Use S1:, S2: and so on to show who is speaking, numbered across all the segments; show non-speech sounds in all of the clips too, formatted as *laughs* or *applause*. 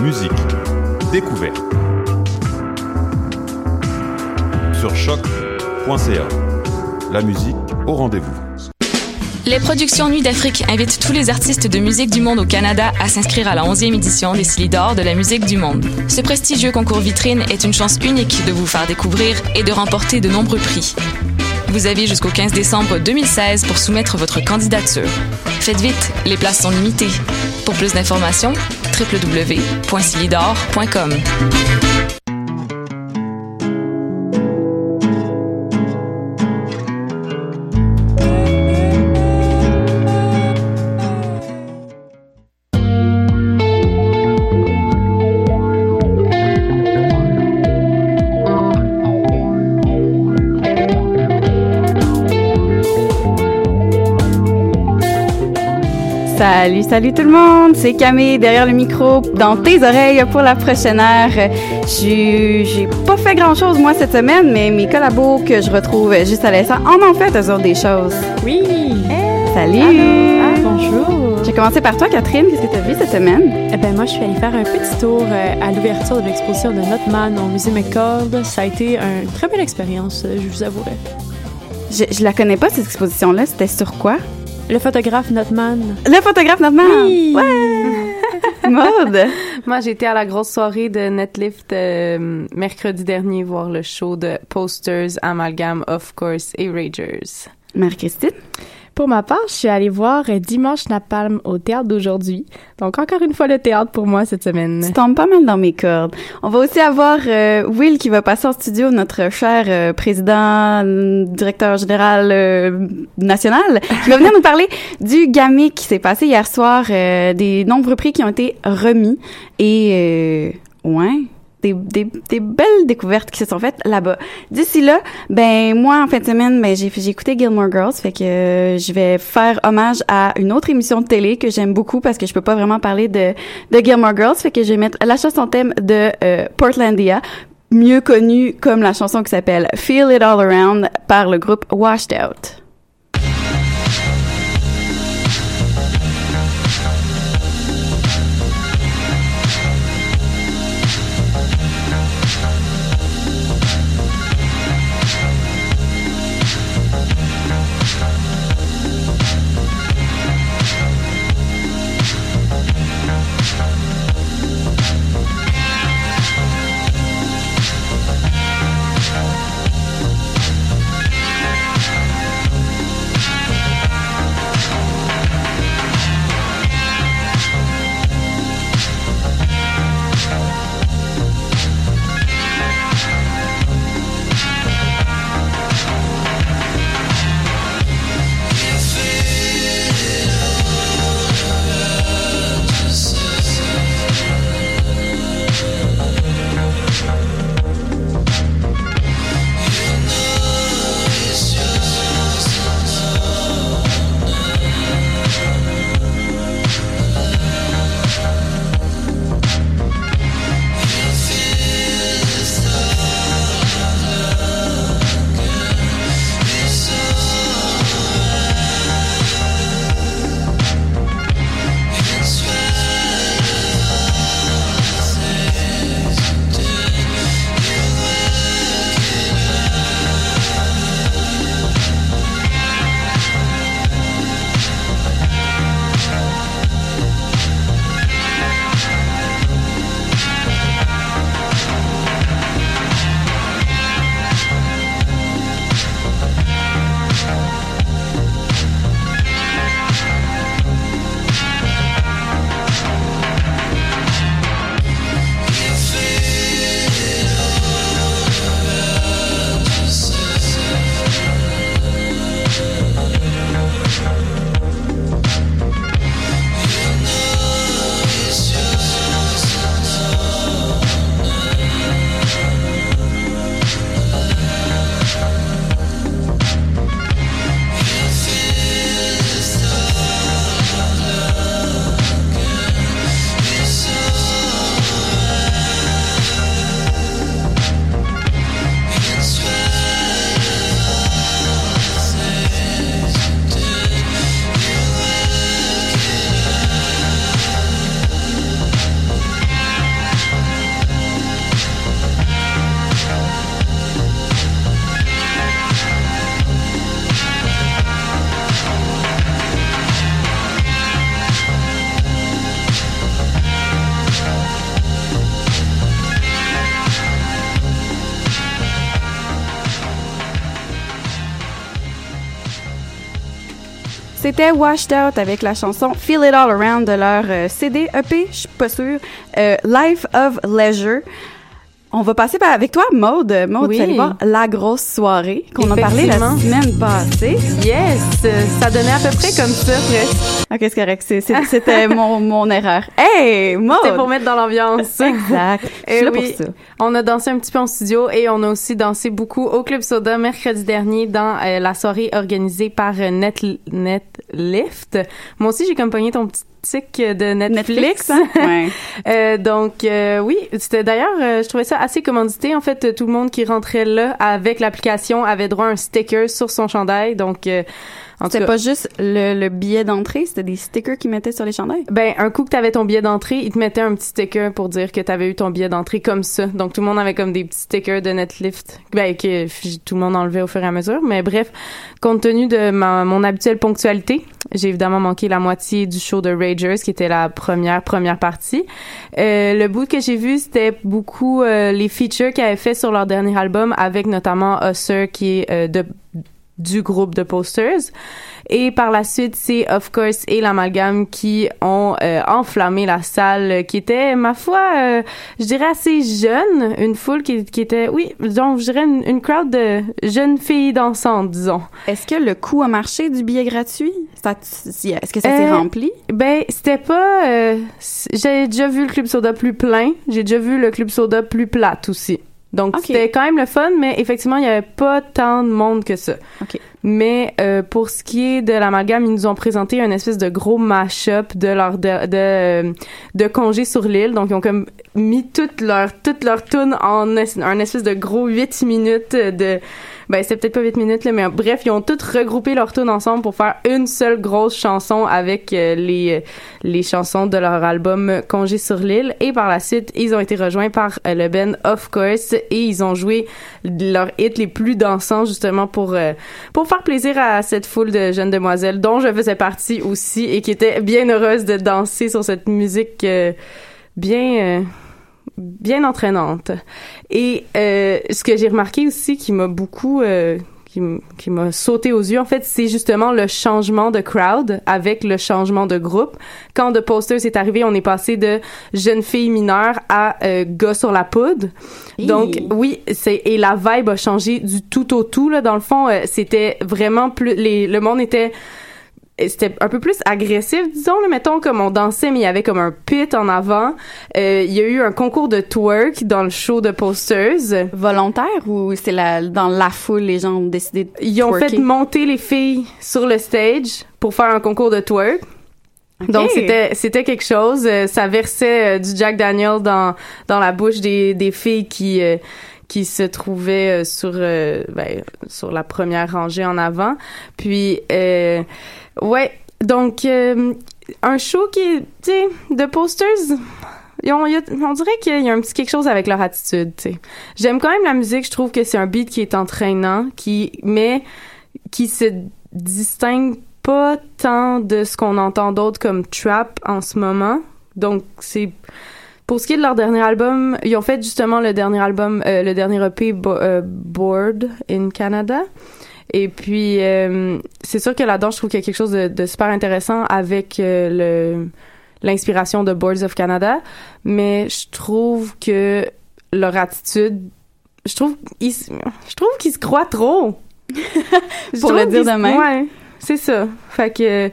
S1: musique, découverte. Sur choc.ca. La musique au rendez-vous.
S2: Les productions Nuit d'Afrique invitent tous les artistes de musique du monde au Canada à s'inscrire à la 11e édition des Silidor de la musique du monde. Ce prestigieux concours vitrine est une chance unique de vous faire découvrir et de remporter de nombreux prix. Vous avez jusqu'au 15 décembre 2016 pour soumettre votre candidature. Faites vite, les places sont limitées. Pour plus d'informations, www.silidor.com.
S3: Salut, salut tout le monde, c'est Camille derrière le micro dans tes oreilles pour la prochaine heure. J'ai j'ai pas fait grand chose moi cette semaine, mais mes collabos que je retrouve juste à l'instant en ont fait eux autres des choses.
S4: Oui.
S3: Salut.
S4: Ah, bonjour.
S3: J'ai commencé par toi, Catherine. Qu'est-ce que tu as vu cette semaine?
S4: Eh ben moi, je suis allée faire un petit tour euh, à l'ouverture de l'exposition de Notman au musée McCord. Ça a été une très belle expérience, euh, je vous avouerai.
S3: Je, je la connais pas cette exposition-là. C'était sur quoi?
S4: Le photographe Notman.
S3: Le photographe Notman?
S4: Oui.
S3: Ouais. *laughs* Maude.
S5: Moi, j'étais à la grosse soirée de Netlift euh, mercredi dernier voir le show de Posters, Amalgam, Of Course et Ragers.
S3: Marie-Christine.
S6: Pour ma part, je suis allée voir Dimanche Napalm au théâtre d'aujourd'hui. Donc, encore une fois, le théâtre pour moi cette semaine.
S3: Tu tombes pas mal dans mes cordes. On va aussi avoir euh, Will qui va passer en studio, notre cher euh, président, directeur général euh, national, qui va venir nous parler du GAMI qui s'est passé hier soir, euh, des nombreux prix qui ont été remis. Et, euh, ouais, des, belles découvertes qui se sont faites là-bas. D'ici là, ben moi en fin de semaine, ben j'ai j'ai écouté Gilmore Girls, fait que euh, je vais faire hommage à une autre émission de télé que j'aime beaucoup parce que je peux pas vraiment parler de de Gilmore Girls, fait que je vais mettre la chanson thème de euh, Portlandia mieux connue comme la chanson qui s'appelle Feel It All Around par le groupe Washed Out. C'était Washed Out avec la chanson Feel It All Around de leur euh, CD EP, je suis pas sûre, euh, Life of Leisure. On va passer par, avec toi, Maude. Maude,
S5: Oui.
S3: tu allais voir la grosse soirée qu'on a parlé la semaine passée.
S5: Yes! Ça donnait à peu près comme ça, presque.
S3: Ok, c'est correct. C'était *laughs* mon, mon erreur. Hey, Maude!
S5: C'était pour mettre dans l'ambiance.
S3: Exact. *laughs* Je suis
S5: Eh
S3: là
S5: oui.
S3: pour ça.
S5: On a dansé un petit peu en studio et on a aussi dansé beaucoup au Club Soda mercredi dernier dans euh, la soirée organisée par euh, Net Netlift. Moi aussi, j'ai comme pogné ton petit de Netflix.
S3: Netflix, hein? *laughs* Ouais.
S5: Euh, donc euh, oui, c'était d'ailleurs, euh, je trouvais ça assez commandité. En fait, tout le monde qui rentrait là avec l'application avait droit à un sticker sur son chandail. Donc
S3: C'était pas juste le, le billet d'entrée, c'était des stickers qu'ils mettaient sur les chandails?
S5: ben, un coup que t'avais ton billet d'entrée, ils te mettaient un petit sticker pour dire que t'avais eu ton billet d'entrée comme ça. Donc, tout le monde avait comme des petits stickers de Netlift. Ben, que tout le monde enlevait au fur et à mesure. Mais bref, compte tenu de ma, mon habituelle ponctualité, j'ai évidemment manqué la moitié du show de Ragers, qui était la première, première partie. Euh, le bout que j'ai vu, c'était beaucoup euh, les features qu'ils avaient fait sur leur dernier album, avec notamment Usher, qui est euh, de du groupe de posters. Et par la suite, c'est Of Course et l'Amalgame qui ont euh, enflammé la salle, euh, qui était, ma foi, euh, je dirais assez jeune. Une foule qui, qui était, oui, donc je dirais une, une crowd de jeunes filles dansantes, disons.
S3: Est-ce que le coût a marché du billet gratuit? Est-ce que ça s'est
S5: Euh,
S3: rempli?
S5: Ben, c'était pas... euh, j'ai déjà vu le Club Soda plus plein. J'ai déjà vu le Club Soda plus plate aussi. Donc, c'était quand même le fun, mais effectivement, il y avait pas tant de monde que ça.
S3: OK.
S5: Mais euh, pour ce qui est de l'amalgame, ils nous ont présenté un espèce de gros mash-up de leur de, de, de congé sur l'île. Donc, ils ont comme mis toute leur toute leur tune en un espèce de gros 8 minutes de ben c'était peut-être pas 8 minutes là, mais bref, ils ont toutes regroupé leurs tunes ensemble pour faire une seule grosse chanson avec euh, les les chansons de leur album Congé sur l'île et par la suite, ils ont été rejoints par euh, le band Of Course et ils ont joué leurs hits les plus dansants justement pour euh, pour faire plaisir à cette foule de jeunes demoiselles dont je faisais partie aussi et qui étaient bien heureuses de danser sur cette musique euh, bien euh, bien entraînante. Et euh, ce que j'ai remarqué aussi qui m'a beaucoup euh, qui, m'a sauté aux yeux en fait, c'est justement le changement de crowd avec le changement de groupe. Quand The Posters est arrivé, on est passé de jeunes filles mineures à euh, gars sur la poudre. Donc oui, c'est et la vibe a changé du tout au tout là dans le fond, euh, c'était vraiment plus les le monde était c'était un peu plus agressif, disons, là, mettons, comme on dansait, mais il y avait comme un pit en avant. Euh, il y a eu un concours de twerk dans le show de posters.
S3: Volontaire ou c'est la, dans la foule, les gens ont décidé de
S5: Ils ont
S3: twerker?
S5: fait monter les filles sur le stage pour faire un concours de twerk.
S3: Ok.
S5: Donc c'était c'était quelque chose. Euh, ça versait euh, du Jack Daniel dans dans la bouche des des filles qui euh, qui se trouvaient euh, sur euh, ben, sur la première rangée en avant. Puis euh, ouais, donc euh, un show qui est tu sais de posters a- on dirait qu'il y a un petit quelque chose avec leur attitude, tu sais. J'aime quand même la musique, je trouve que c'est un beat qui est entraînant, qui mais qui se distingue pas tant de ce qu'on entend d'autres comme trap en ce moment. Donc c'est pour ce qui est de leur dernier album, ils ont fait justement le dernier album, euh, le dernier EP Bo- euh, in Canada. Et puis euh, c'est sûr que là-dedans, je trouve qu'il y a quelque chose de, de super intéressant avec euh, le l'inspiration de Boards of Canada, mais je trouve que leur attitude, je trouve ils, je trouve qu'ils se croient trop. *laughs*
S3: Pour le dire de même.
S5: Ouais, c'est ça. Fait que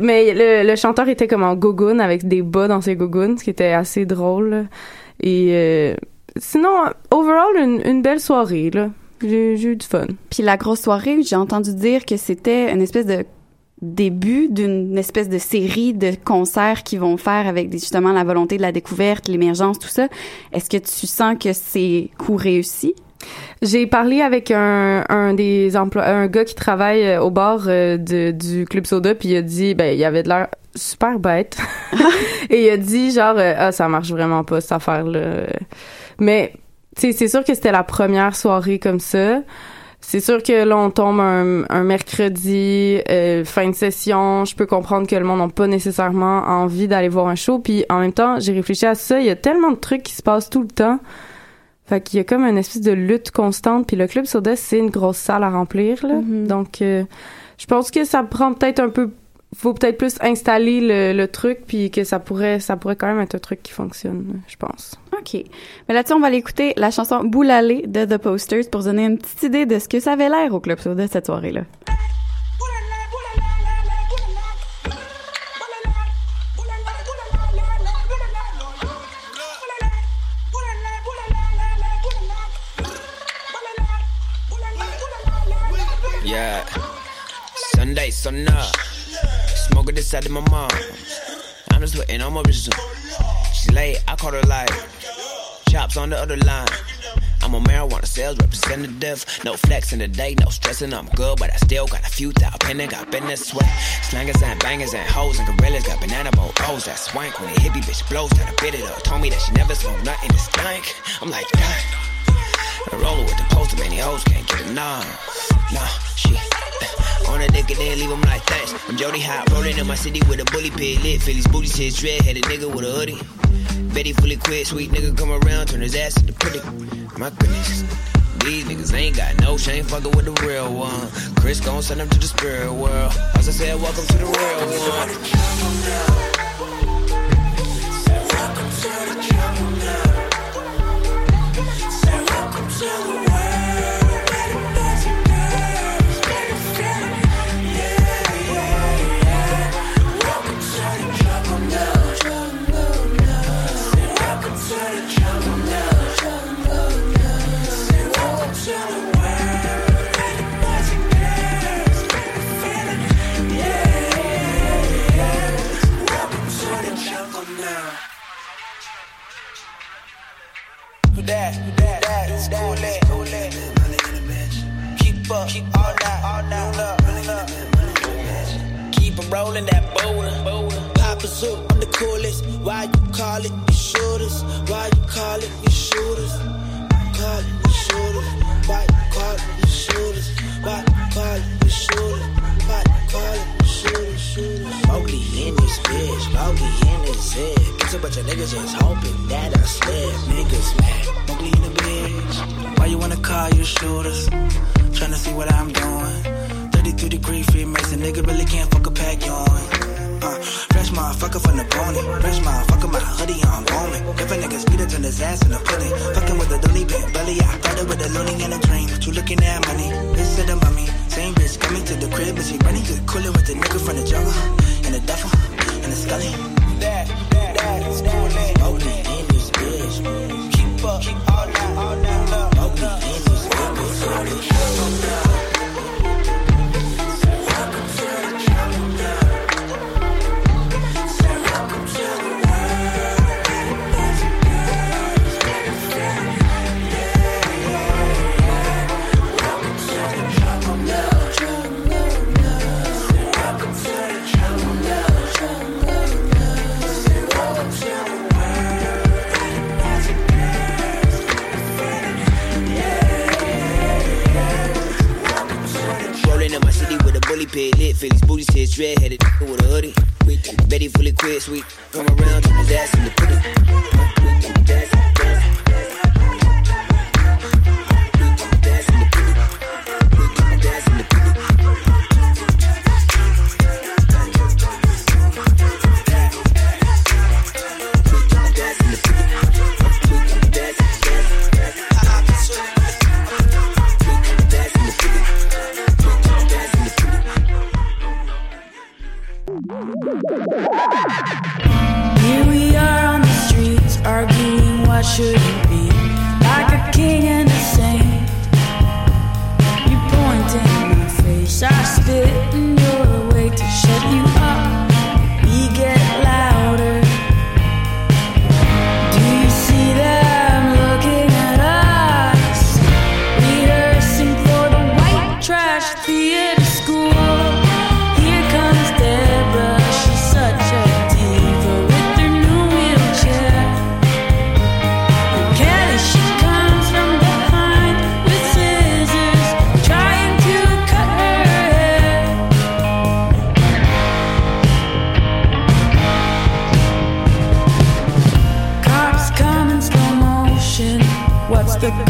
S5: mais le, le chanteur était comme en gogoon avec des bas dans ses gogoons, ce qui était assez drôle. Et euh, sinon, overall, une, une belle soirée là. J'ai eu du fun.
S3: Puis la grosse soirée, j'ai entendu dire que c'était une espèce de début d'une espèce de série de concerts qu'ils vont faire avec justement la volonté de la découverte, l'émergence, tout ça. Est-ce que tu sens que c'est coup réussi?
S5: J'ai parlé avec un, un des emplois, un gars qui travaille euh, au bar euh, de- du Club Soda, puis il a dit, ben, il avait de l'air super bête. *laughs* Et il a dit, genre, euh, ah, ça marche vraiment pas, cette affaire-là. Mais, tu sais, c'est sûr que c'était la première soirée comme ça. C'est sûr que là, on tombe un, un mercredi, euh, fin de session. Je peux comprendre que le monde n'a pas nécessairement envie d'aller voir un show. Puis en même temps, j'ai réfléchi à ça. Il y a tellement de trucs qui se passent tout le temps. Fait qu'il y a comme une espèce de lutte constante. Puis le Club Soda, c'est une grosse salle à remplir. Là.
S3: Mhm.
S5: Donc, euh, je pense que ça prend peut-être un peu faut peut-être plus installer le, le, truc puis que ça pourrait ça pourrait quand même être un truc qui fonctionne je pense
S3: ok mais là-dessus on va aller écouter la chanson Boulalé de The Posters pour donner une petite idée de ce que ça avait l'air au club soda cette soirée là
S7: Yeah. Sunday, sun up. Smoking this side of my mom. I'm just waiting on my resume. She late, I caught her live. Chops on the other line. I'm a marijuana sales representative. No flex in the day, no stressing. I'm good, but I still got a few thou pending. Got business sweat. Slangers and bangers and hoes and gorillas. Got banana boat O's. That swank when the hippie bitch blows. Try to bit it up. Told me that she never smoked nothing to stank. I'm like, dang. Roller with the poster, many hoes can't get enough. Nah, she on a dick and then leave him like that. I'm Jody Hot, rolling in my city with a bully pig lit. Phillies booty shit, dread headed nigga with a hoodie. Betty fully quit, sweet nigga come around, turn his ass into pretty. My goodness. These niggas ain't got no shame, fucking with the real one. Chris gon' send them to the spirit world. As I said, welcome to the real one. Rolling that boulder. Papa Zoo, I'm the coolest. Why you call it the shooters? Why you call it the shooters? Call it the shooters. Why you call it the shooters? Why you call it the shooters? Why you call it the shooters? Shooters. Mowgli in this bitch, Mowgli in this head. Guess a bunch of niggas just hoping that I slip. Niggas mad, Mowgli in the bitch. Why you wanna call you shooters? Tryna see what I'm doing. 33 degree Freemason, nigga really can't fuck a pack on. Uh, fresh motherfucker from the pony. Fresh motherfucker, my hoodie on bowling. If a nigga speed it, turn his ass in a pudding. Fucking with a dolly bit belly, I thought it with a loony in a dream. But you looking at money, bitch said the mummy. Same bitch coming to the crib, but she running to the cooler with the nigga from the jungle. And the duffel, and the scully. That, that, that is coolin'. Mowgli in this bitch. Keep up, keep all night, all night, up. Mowgli in this bitch.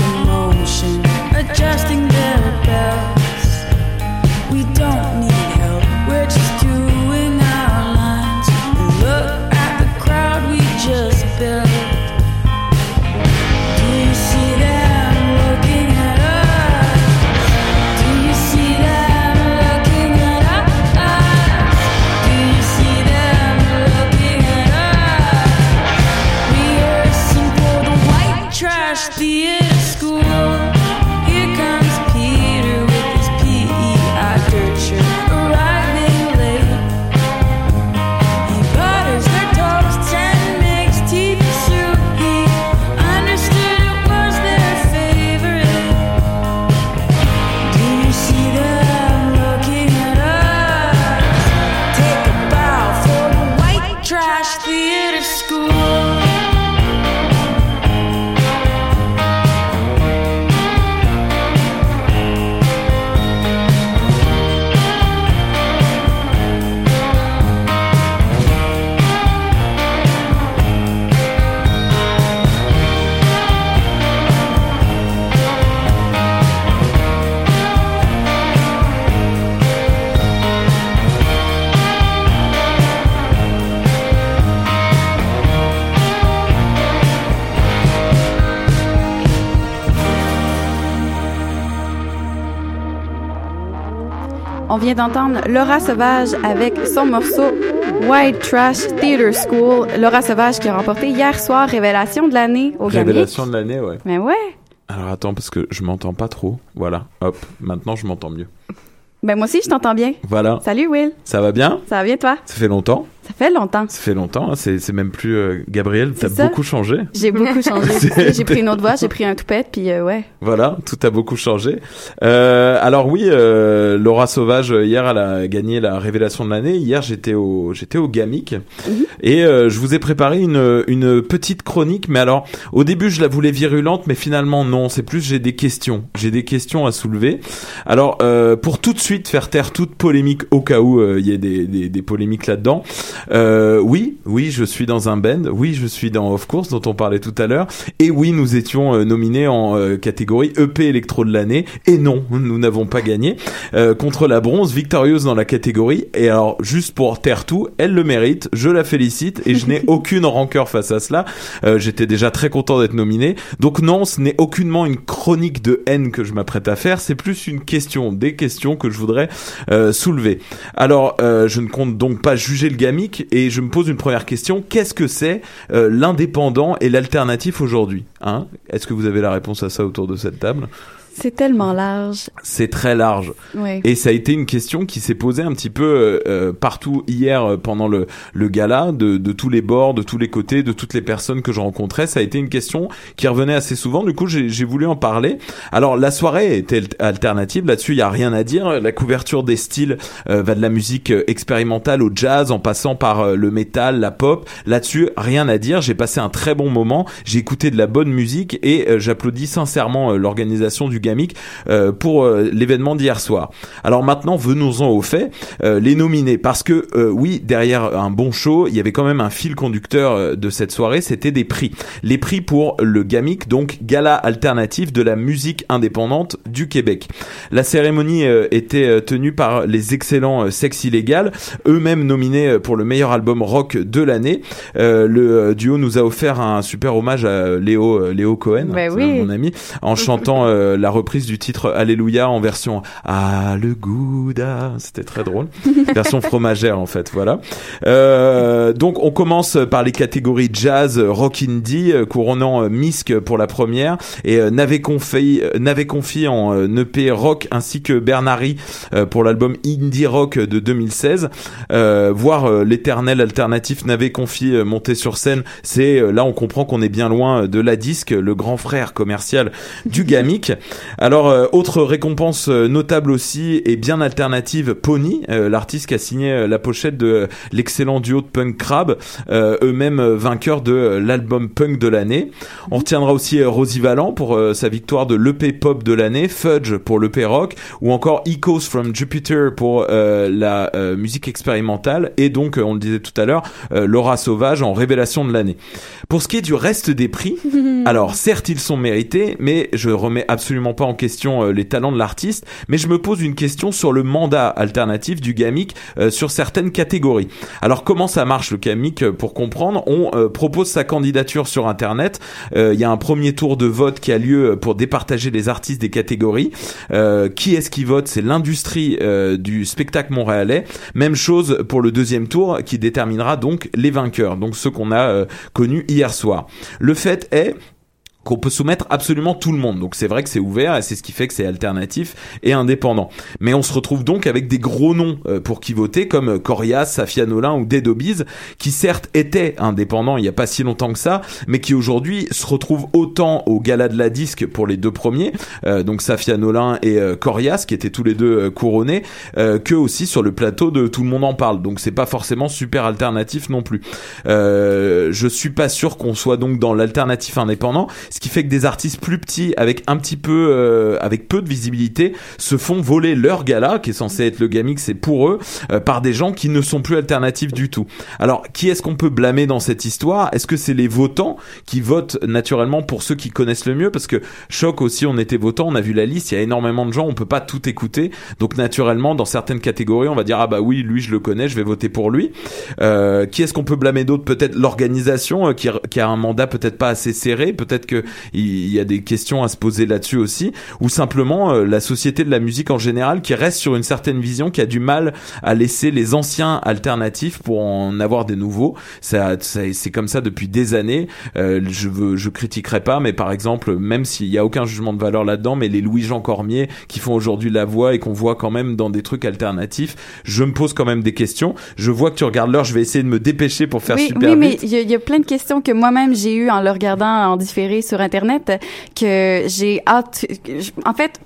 S7: The?
S8: Adjusting their belts. We don't need
S3: vient d'entendre Laura Sauvage avec son morceau White Trash Theater School. Laura Sauvage qui a remporté hier soir Révélation de l'année au Gamic.
S9: Révélation de l'année, ouais.
S3: Mais ouais.
S9: Alors attends, parce que je m'entends pas trop. Voilà, hop, maintenant je m'entends mieux.
S3: Ben moi aussi, je t'entends bien.
S9: Voilà.
S3: Salut Will.
S9: Ça va bien?
S3: Ça va bien toi?
S9: Ça fait longtemps
S3: fait longtemps.
S9: Ça fait longtemps, hein, c'est c'est même plus... euh, Gabriel, t'as beaucoup changé.
S3: J'ai beaucoup *laughs* changé. J'ai pris une autre voix, j'ai *laughs* pris un toupette, puis euh, ouais.
S9: Voilà, tout a beaucoup changé. Euh, alors oui, euh, Laura Sauvage euh, hier elle a gagné la révélation de l'année. Hier j'étais au j'étais au Gamic et euh, je vous ai préparé une une petite chronique. Mais alors au début je la voulais virulente, mais finalement non. C'est plus j'ai des questions. J'ai des questions à soulever. Alors euh, pour tout de suite faire taire toute polémique au cas où euh, il y ait des, des, des polémiques là-dedans. Euh, oui, oui, je suis dans un band. Oui, je suis dans Of Course dont on parlait tout à l'heure. Et oui, nous étions euh, nominés en euh, catégorie EP électro de l'année. Et non, nous n'avons pas gagné Euh, contre la bronze, victorieuse dans la catégorie. Et alors, juste pour taire tout, elle le mérite. Je la félicite et je n'ai *laughs* aucune rancœur face à cela. Euh, J'étais déjà très content d'être nominé. Donc non, ce n'est aucunement une chronique de haine que je m'apprête à faire. C'est plus une question, des questions que je voudrais euh, soulever. Alors, euh, je ne compte donc pas juger le et je me pose une première question. Qu'est-ce que c'est euh, l'indépendant et l'alternatif aujourd'hui hein? Est-ce que vous avez la réponse à ça autour de cette table?
S3: C'est tellement large.
S9: c'est très large.
S3: Oui.
S9: Et ça a été une question qui s'est posée un petit peu euh, euh, partout hier euh, pendant le, le gala, de, de tous les bords, de tous les côtés, de toutes les personnes que je rencontrais. Ça a été une question qui revenait assez souvent. Du coup, j'ai voulu en parler. Alors, la soirée était al- alternative. Là-dessus, il y a rien à dire. La couverture des styles euh, va de la musique euh, expérimentale au jazz, en passant par euh, le métal, la pop. Là-dessus, rien à dire. J'ai passé un très bon moment. J'ai écouté de la bonne musique et j'applaudis sincèrement l'organisation du Gamic euh, pour euh, l'événement d'hier soir. Alors maintenant, venons-en aux faits. Euh, les nominés, parce que euh, oui, derrière un bon show, il y avait quand même un fil conducteur de cette soirée, c'était des prix. Les prix pour le Gamic, donc Gala alternatif de la musique indépendante du Québec. La cérémonie euh, était tenue par les excellents Sex Illégal, eux-mêmes nominés pour le meilleur album rock de l'année. Euh, le duo nous a offert un super hommage à Léo euh, Léo Cohen,
S3: Ben oui.
S9: mon ami, en chantant euh, la reprise du titre Alléluia en version Ah le Gouda, c'était très drôle, *laughs* version fromagère en fait, voilà. Euh, donc on commence par les catégories jazz, rock indie, euh, couronnant euh, Misk pour la première et Navé Confi, Navé Confi en EP rock ainsi que Bernari pour l'album indie rock de 2016. Euh, voir l'éternel alternatif Navé Confi monter sur scène, c'est là on comprend qu'on est bien loin de la disque, le grand frère commercial du Gamic. Alors euh, autre récompense euh, notable aussi et bien alternative, Pony, euh, l'artiste qui a signé la pochette de l'excellent duo de punk Crab, euh, eux-mêmes vainqueurs de l'album punk de l'année. On retiendra aussi Rosie Vallant pour euh, sa victoire de l'EP pop de l'année, Fudge pour l'EP rock ou encore Echoes from Jupiter pour euh, la euh, musique expérimentale et donc on le disait tout à l'heure euh, Laura Sauvage en révélation de l'année. Pour ce qui est du reste des prix, *laughs* alors certes ils sont mérités, mais je remets absolument pas en question euh, les talents de l'artiste, mais je me pose une question sur le mandat alternatif du Gamic euh, sur certaines catégories. Alors comment ça marche le Gamic euh, pour comprendre? On propose sa candidature sur internet, il y a un premier tour de vote qui a lieu pour départager les artistes des catégories. Qui est-ce qui vote? C'est l'industrie du spectacle montréalais. Même chose pour le deuxième tour qui déterminera donc les vainqueurs, donc ceux qu'on a connus hier soir. Le fait est qu'on peut soumettre absolument tout le monde. Donc c'est vrai que c'est ouvert et c'est ce qui fait que c'est alternatif et indépendant. Mais on se retrouve donc avec des gros noms euh, pour qui voter comme Corias, Safia Nolin ou Dead Obies qui certes étaient indépendants il y a pas si longtemps que ça, mais qui aujourd'hui se retrouvent autant au gala de la disque pour les deux premiers, euh, donc Safia Nolin et euh, Corias qui étaient tous les deux couronnés, euh, que aussi sur le plateau de Tout le monde en parle. Donc c'est pas forcément super alternatif non plus. Je suis pas sûr qu'on soit donc dans l'alternatif indépendant, ce qui fait que des artistes plus petits avec un petit peu euh, avec peu de visibilité se font voler leur gala qui est censé être le gamic c'est pour eux euh, par des gens qui ne sont plus alternatifs du tout. Alors qui est-ce qu'on peut blâmer dans cette histoire? Est-ce que c'est les votants qui votent naturellement pour ceux qui connaissent le mieux? Parce que choc aussi on était votants, on a vu la liste, il y a énormément de gens, on peut pas tout écouter. Donc naturellement dans certaines catégories, on va dire ah bah oui, lui je le connais, je vais voter pour lui. Euh, qui est-ce qu'on peut blâmer d'autre Peut-être l'organisation euh, qui, qui a un mandat peut-être pas assez serré, peut-être que que il y a des questions à se poser là-dessus aussi, ou simplement euh, la société de la musique en général qui reste sur une certaine vision, qui a du mal à laisser les anciens alternatifs pour en avoir des nouveaux. Ça, ça- c'est comme ça depuis des années. Euh, je veux, je critiquerai pas, mais par exemple, même s'il y a aucun jugement de valeur là-dedans, mais les Louis-Jean Cormier qui font aujourd'hui la voix et qu'on voit quand même dans des trucs alternatifs, je me pose quand même des questions. Je vois que tu regardes l'heure, je vais essayer de me dépêcher pour faire
S3: oui,
S9: super
S3: oui, mais
S9: vite.
S3: il y, y a plein de questions que moi-même j'ai eues en le regardant en différé sur Internet que j'ai hâte. En fait,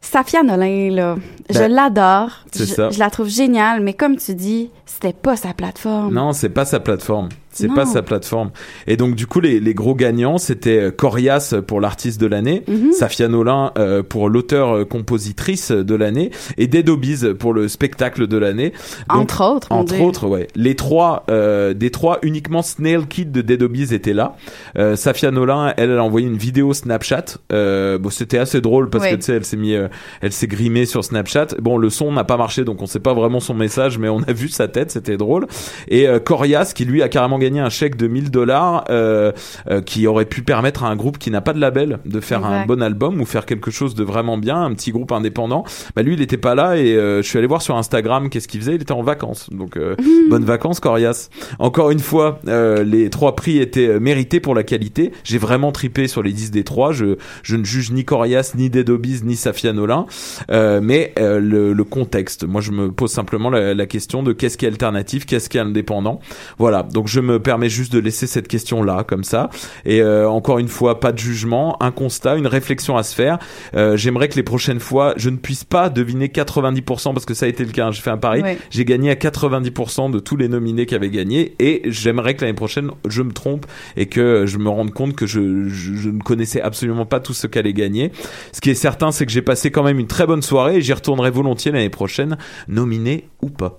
S3: Safia Nolin, là, je
S9: Ben,
S3: l'adore.
S9: c'est
S3: Je,
S9: ça.
S3: je la trouve géniale, mais comme tu dis, c'était pas sa plateforme.
S9: Non, c'est pas sa plateforme. C'est pas sa plateforme. Et donc du coup, les, les gros gagnants, c'était euh, Corias pour l'artiste de l'année,
S3: Mhm.
S9: Safia Nolin euh, pour l'auteur-compositrice de l'année, et Dead Obies pour le spectacle de l'année.
S3: Entre autres,
S9: Entre autres, ouais. Les trois, euh, des trois, uniquement Snail Kid de Dead Obies était là. Euh, Safia Nolin, elle, elle a envoyé une vidéo Snapchat. Euh, bon, c'était assez drôle parce
S3: Ouais.
S9: que tu sais, elle s'est mis, euh, elle s'est grimée sur Snapchat. Bon, le son n'a pas marché, donc on sait pas vraiment son message, mais on a vu sa tête, c'était drôle. Et euh, Corias, qui lui a carrément gagné un chèque de 1000 dollars, euh, euh, qui aurait pu permettre à un groupe qui n'a pas de label de faire un bon album ou faire quelque chose de vraiment bien, un petit groupe indépendant. Bah lui, il était pas là et euh, je suis allé voir sur Instagram qu'est-ce qu'il faisait. Il était en vacances, donc euh, *laughs* bonnes vacances, Corias. Encore une fois, euh, les trois prix étaient euh, mérités pour la qualité. J'ai vraiment tripé sur les 10 des trois. Je, je ne juge ni Corias, ni Dead Obies, ni Safia Nolin, euh, mais euh, le, le contexte. Moi, je me pose simplement la, la question de qu'est-ce qui est alternatif, qu'est-ce qui est indépendant. Voilà. Donc, je me permets juste de laisser cette question là, comme ça. Et euh, encore une fois, pas de jugement, un constat, une réflexion à se faire. Euh, J'aimerais que les prochaines fois, je ne puisse pas deviner 90% parce que ça a été le cas. hein. J'ai fait un pari.
S3: Ouais.
S9: J'ai gagné à 90% de tous les nominés qui avaient gagné et j'aimerais que l'année prochaine je me trompe et que je me rende compte que je, je, je ne connaissais absolument pas tout ce qu'allait gagner. Ce qui est certain, c'est que j'ai passé quand même une très bonne soirée et j'y retournerai volontiers l'année prochaine, nominé ou pas.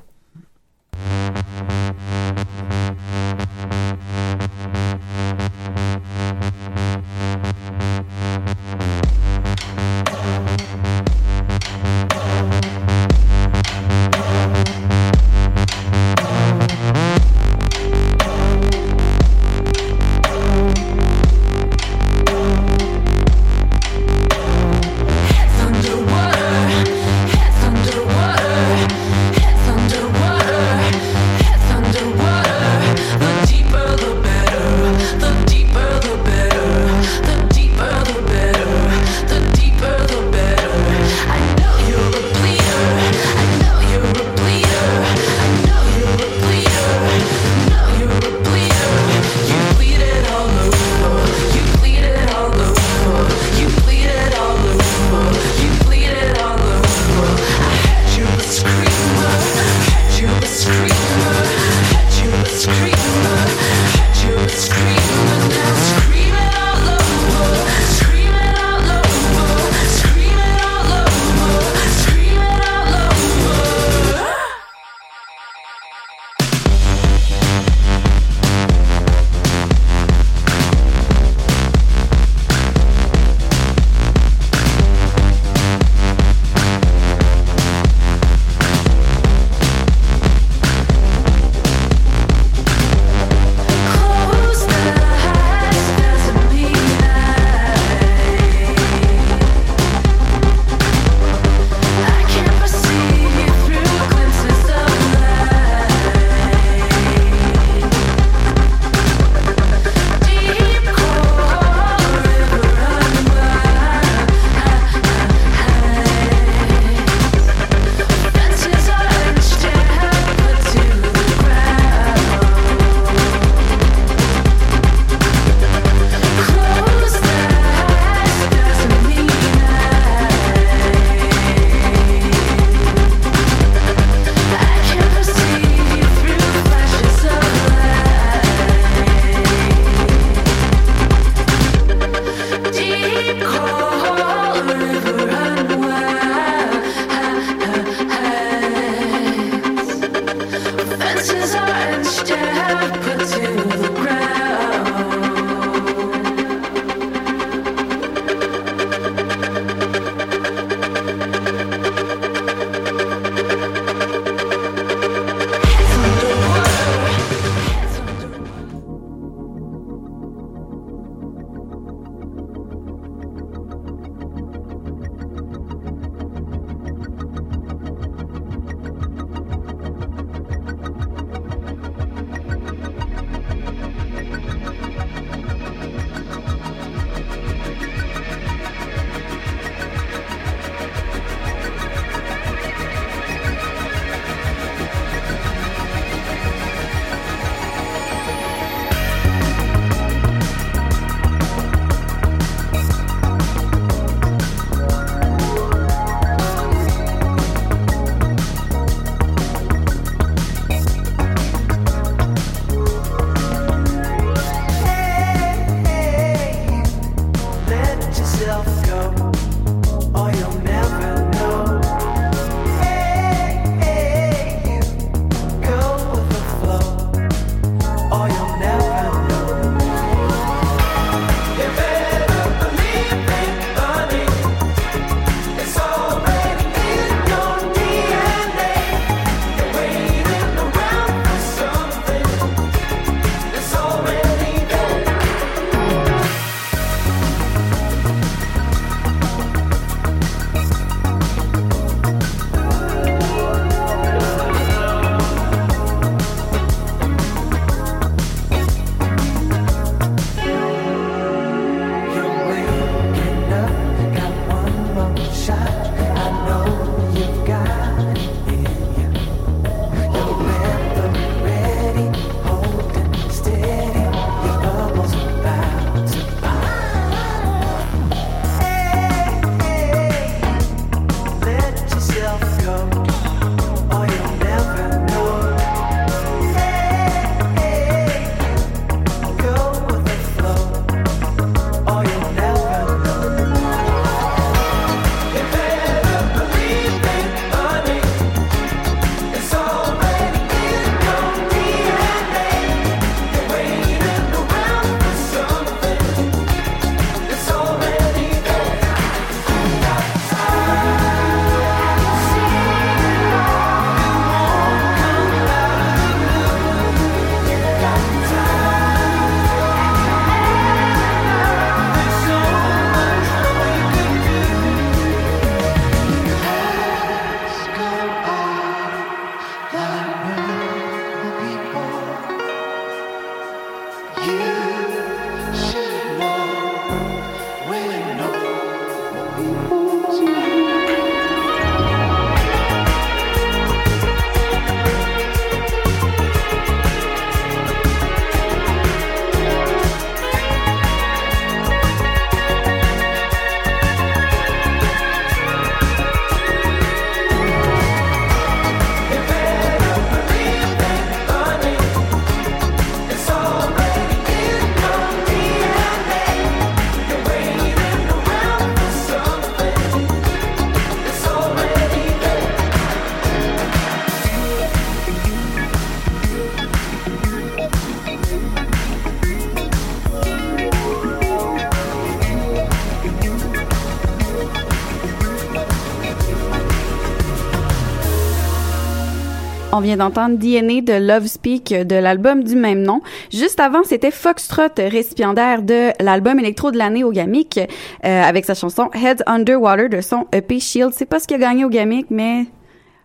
S3: On vient d'entendre DNA de Love Speak euh, de l'album du même nom. Juste avant, c'était Foxtrot, récipiendaire de l'album électro de l'année au Gamic, euh, avec sa chanson Heads Underwater de son EP Shield. C'est pas ce qui a gagné au Gamic, mais...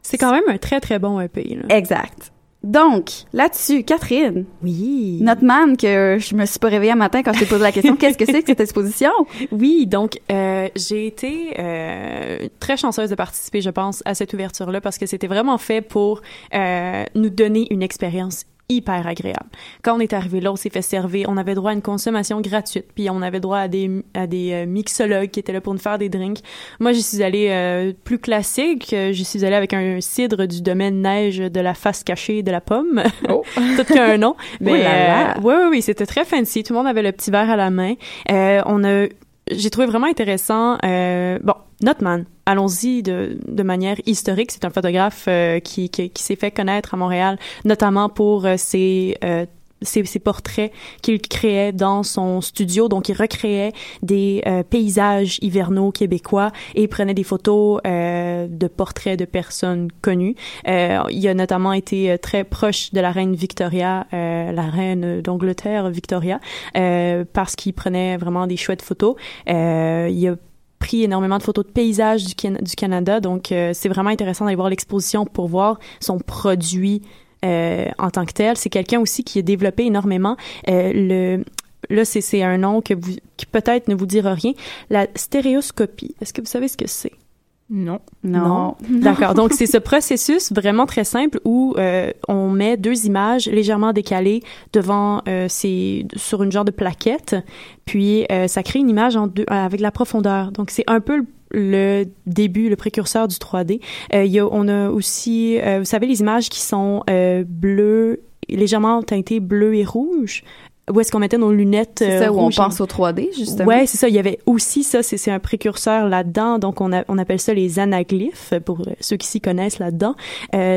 S4: C'est quand même un très, très bon EP. Là.
S3: Exact. Donc, là-dessus, Catherine.
S4: Oui.
S3: Notre man que je me suis pas réveillée un matin quand je t'ai posé la question, *laughs* qu'est-ce que c'est que cette exposition?
S4: Oui, donc euh, j'ai été euh, très chanceuse de participer, je pense, à cette ouverture-là parce que c'était vraiment fait pour euh, nous donner une expérience hyper agréable. Quand on est arrivé là, on s'est fait servir, on avait droit à une consommation gratuite, puis on avait droit à des à des euh, mixologues qui étaient là pour nous faire des drinks. Moi, j'y suis allée euh, plus classique, euh, j'y suis allée avec un cidre du domaine neige de la face cachée de la pomme.
S3: Oh. *laughs*
S4: Tout qu'un nom. *laughs*
S3: Oh là là.
S4: oui, oui, oui, c'était très fancy. Tout le monde avait le petit verre à la main. Euh, on a j'ai trouvé vraiment intéressant. Euh, bon, Notman, allons-y de, de manière historique. C'est un photographe euh, qui, qui, qui s'est fait connaître à Montréal, notamment pour euh, ses, ses, ses portraits qu'il créait dans son studio. Donc, il recréait des euh, paysages hivernaux québécois et prenait des photos euh, de portraits de personnes connues. Euh, il a notamment été euh, très proche de la reine Victoria, euh, la reine d'Angleterre Victoria, euh, parce qu'il prenait vraiment des chouettes photos. Il a pris énormément de photos de paysages du, du Canada, donc c'est vraiment intéressant d'aller voir l'exposition pour voir son produit en tant que tel. C'est quelqu'un aussi qui a développé énormément euh, le là c'est un nom que vous qui peut-être ne vous dira rien, la stéréoscopie. Est-ce que vous savez ce que c'est?
S6: Non.
S3: Non.
S4: D'accord. Donc, c'est *laughs* ce processus vraiment très simple où euh, on met deux images légèrement décalées devant euh, ces, sur une genre de plaquette, puis euh, ça crée une image en deux, avec de la profondeur. Donc, c'est un peu le début, le précurseur du 3D. Euh, y a, on a aussi, euh, vous savez, les images qui sont euh, bleues, légèrement teintées bleu et rouge. Où est-ce qu'on mettait nos lunettes
S3: C'est ça où on
S4: rouges et-
S3: pense au 3D, justement.
S4: Ouais, c'est ça. Il y avait aussi ça. C'est c'est un précurseur là-dedans. Donc, on, a, on appelle ça les anaglyphes pour ceux qui s'y connaissent là-dedans.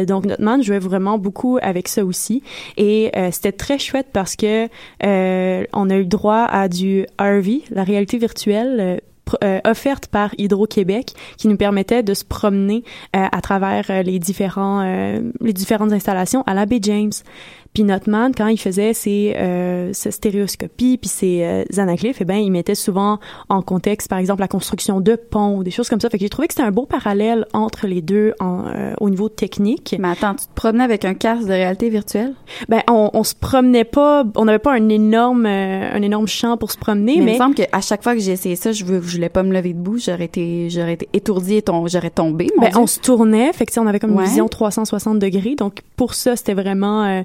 S4: Donc, notre man jouait vraiment beaucoup avec ça aussi. Et c'était très chouette parce que on a eu droit à du RV, la réalité virtuelle. Euh, offerte par Hydro-Québec qui nous permettait de se promener euh, à travers euh, les différents euh, les différentes installations à la baie James. Puis Notman, quand il faisait ses, euh, sa stéréoscopie puis ses euh, anaglyphes, eh ben, il mettait souvent en contexte, par exemple, la construction de ponts ou des choses comme ça. Fait que j'ai trouvé que c'était un beau parallèle entre les deux en, euh, au niveau technique.
S3: Mais attends, tu te promenais avec un casque de réalité virtuelle?
S4: Ben, on, on se promenait pas, on n'avait pas un énorme, euh, un énorme champ pour se promener,
S3: Mais,
S4: mais,
S3: il me semble qu'à chaque fois que j'ai essayé ça, je, veux, je voulais pas me lever debout, j'aurais été, j'aurais été étourdie et j'aurais tombé. Mon
S4: ben,
S3: Dieu.
S4: on se tournait, fait que on avait comme
S3: Ouais.
S4: une vision 360 degrés. Donc pour ça, c'était vraiment. euh,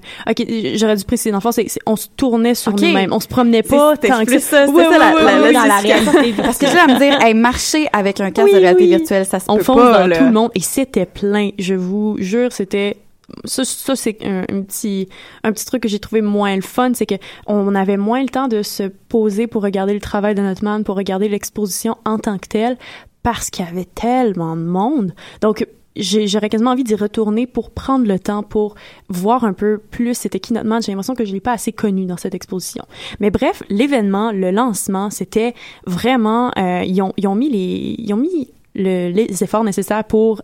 S4: j'aurais dû préciser. Dans le fond, c'est- c'est- on se tournait sur
S3: Ok.
S4: nous-mêmes, on se promenait pas tant que
S3: plus ça, c'était
S4: Ouais,
S3: ça la,
S4: réalité *laughs*
S3: Parce que *laughs* je à me dire, hey, marcher avec un casque
S4: Oui,
S3: de réalité
S4: oui.
S3: virtuelle, ça se
S4: on
S3: peut
S4: fonce
S3: pas.
S4: dans
S3: là.
S4: tout le monde et c'était plein. Je vous jure, c'était ça, ça c'est un, un petit un petit truc que j'ai trouvé moins le fun, c'est que on avait moins le temps de se poser pour regarder le travail de notre man, pour regarder l'exposition en tant que telle, parce qu'il y avait tellement de monde. Donc j'aurais quasiment envie d'y retourner pour prendre le temps pour voir un peu plus c'était qui notre man. J'ai l'impression que je l'ai pas assez connu dans cette exposition. Mais bref, l'événement, le lancement, c'était vraiment euh, ils ont ils ont mis les ils ont mis le- les efforts nécessaires pour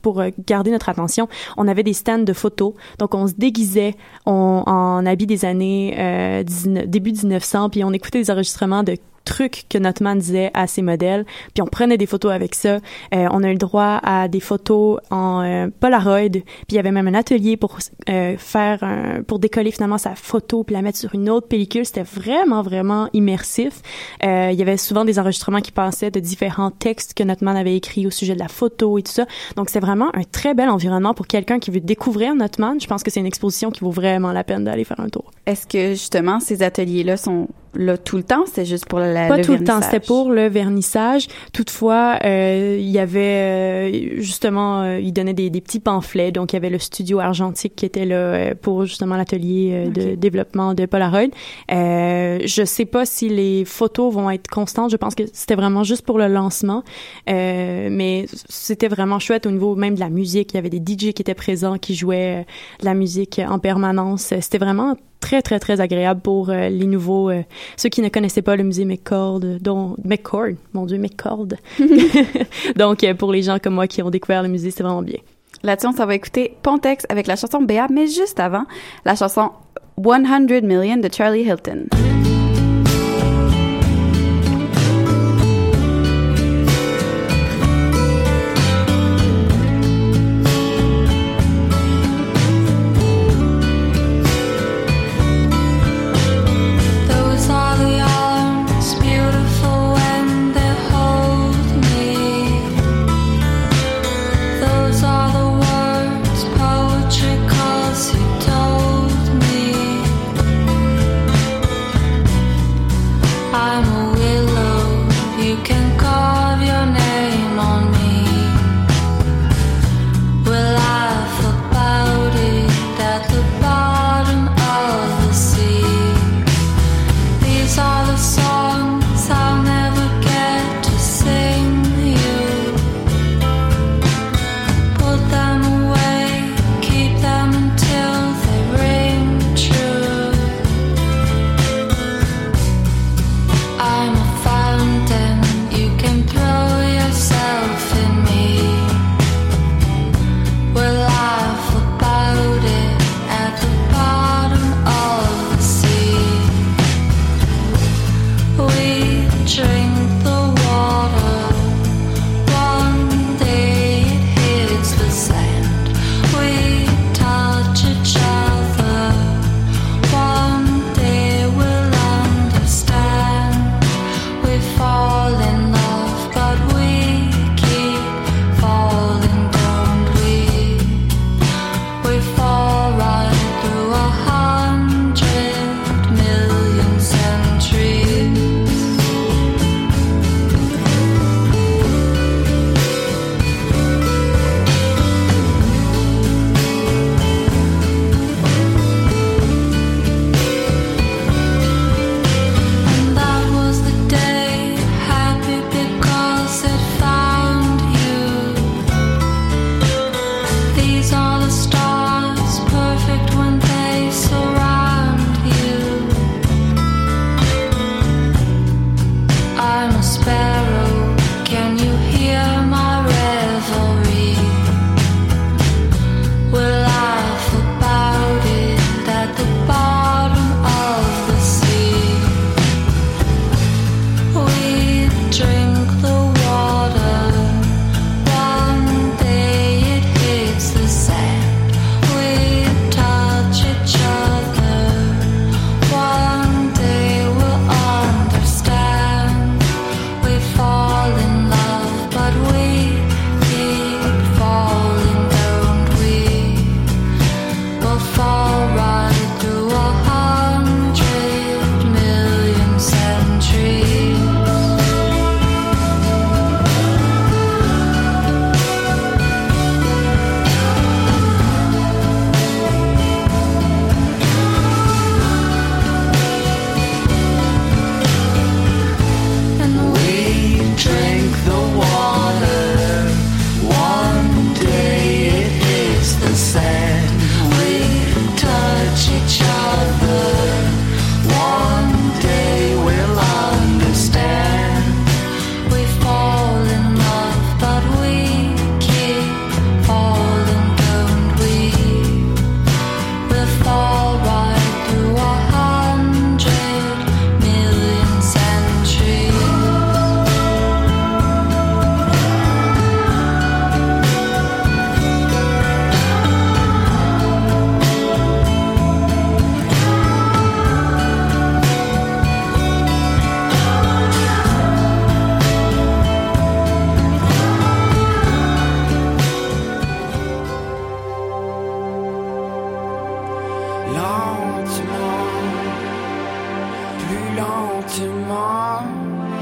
S4: pour euh, garder notre attention. On avait des stands de photos, donc on se déguisait en habits des années euh, 19 début 1900, puis on écoutait des enregistrements de trucs que notre disait à ses modèles, puis on prenait des photos avec ça. Euh, on a eu le droit à des photos en euh, Polaroid, puis il y avait même un atelier pour euh, faire un, pour décoller finalement sa photo puis la mettre sur une autre pellicule. C'était vraiment vraiment immersif. Il y avait souvent des enregistrements qui passaient de différents textes que notre avait écrits au sujet de la photo et tout ça. Donc c'est vraiment un très bel environnement pour quelqu'un qui veut découvrir notre. Je pense que c'est une exposition qui vaut vraiment la peine d'aller faire un tour.
S3: Est-ce que justement ces ateliers-là sont là tout le temps? C'était juste pour la,
S4: Pas
S3: le
S4: tout le temps,
S3: vernissage?
S4: c'était pour le vernissage. Toutefois, euh, il y avait euh, justement, euh, il donnait des, des petits pamphlets. Donc, il y avait le studio argentique qui était là euh, pour justement l'atelier euh, de développement de Polaroid. Euh, je sais pas si les photos vont être constantes. Je pense que c'était vraiment juste pour le lancement. Mais c'était vraiment chouette au niveau même de la musique. Il y avait des DJ qui étaient présents, qui jouaient de la musique en permanence. C'était vraiment très, très, très agréable pour euh, les nouveaux, euh, ceux qui ne connaissaient pas le musée McCord, euh, dont McCord, mon Dieu, McCord. *laughs* Donc, pour les gens comme moi qui ont découvert le musée, c'est vraiment bien.
S10: Là-dessus, on va écouter Pontex avec la chanson Béa, mais juste avant, la chanson 100 Million de Charlie Hilton.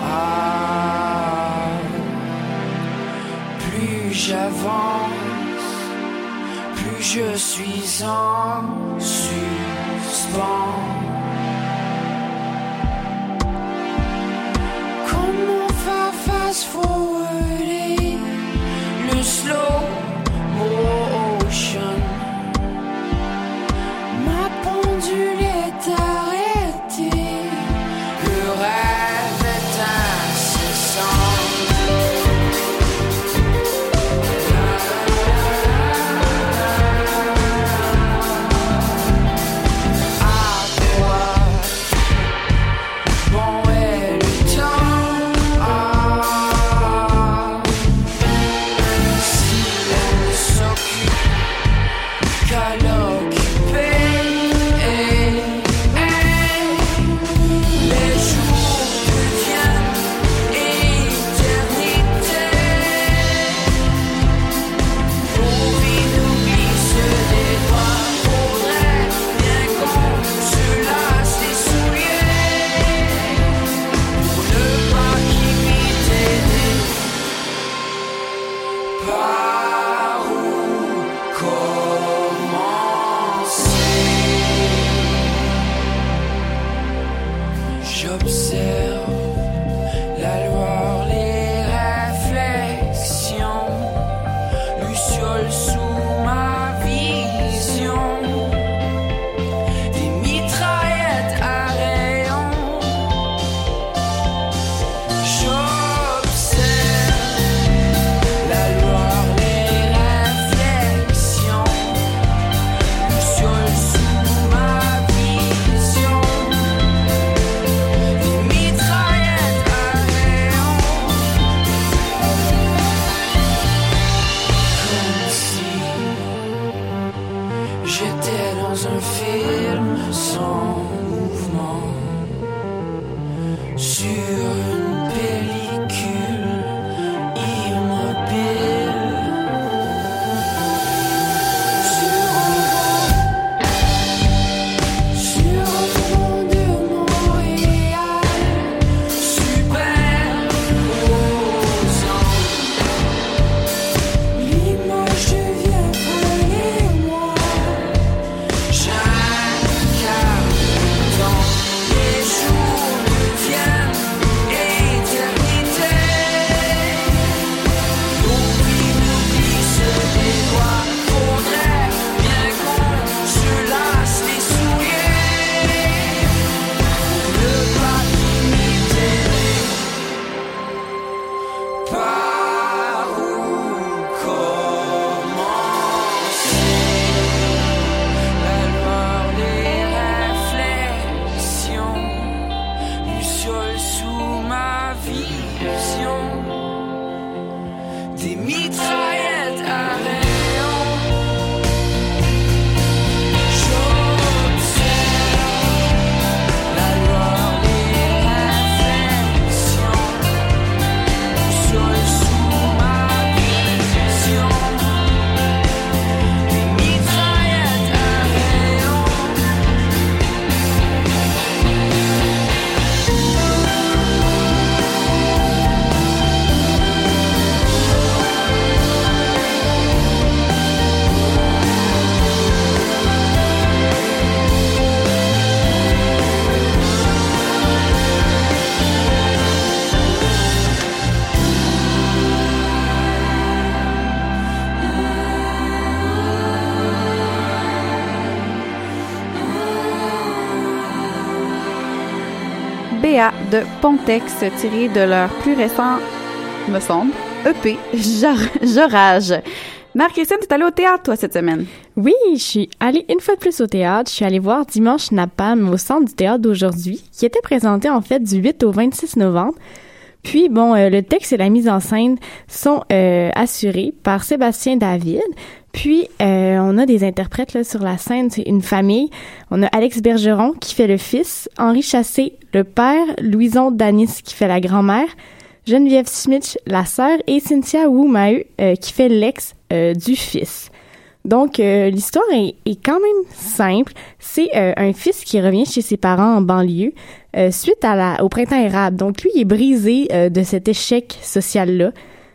S8: Ah. Plus j'avance Plus je suis en suspens. Comment faire fast-forwarder Le slow
S11: de
S3: Pontex tiré de leur plus récent, me semble, EP, Jor- Jorage. Marie-Christine, t'es allée au théâtre, toi, cette semaine?
S6: Oui, je suis allée une fois de plus au théâtre. Je suis allée voir Dimanche Napalm au centre du théâtre d'aujourd'hui, qui était présenté en fait du 8 au 26 novembre. Puis bon, euh, le texte et la mise en scène sont euh, assurés par Sébastien David. Puis euh, on a des interprètes là sur la scène, c'est une famille. On a Alex Bergeron qui fait le fils, Henri Chassé le père, Louison Danis qui fait la grand-mère, Geneviève Smith la sœur et Cynthia Wu Maheu qui fait l'ex du fils. Donc, euh, l'histoire est, quand même simple. C'est euh, un fils qui revient chez ses parents en banlieue euh, suite à la, au printemps érable. Donc, lui, il est brisé de cet échec social-là.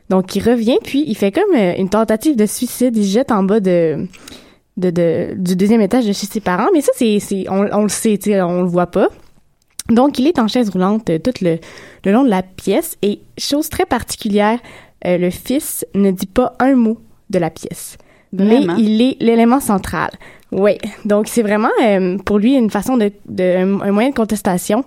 S6: Donc, il revient, puis il fait comme une tentative de suicide. Il se jette en bas de, de, du deuxième étage de chez ses parents. Mais ça, c'est, c'est on, le sait, on le voit pas. Donc, il est en chaise roulante tout le, long de la pièce. Et chose très particulière, le fils ne dit pas un mot de la pièce.
S3: Vraiment?
S6: Mais il est l'élément central. Oui. Donc, c'est vraiment euh, pour lui une façon de, de un, moyen de contestation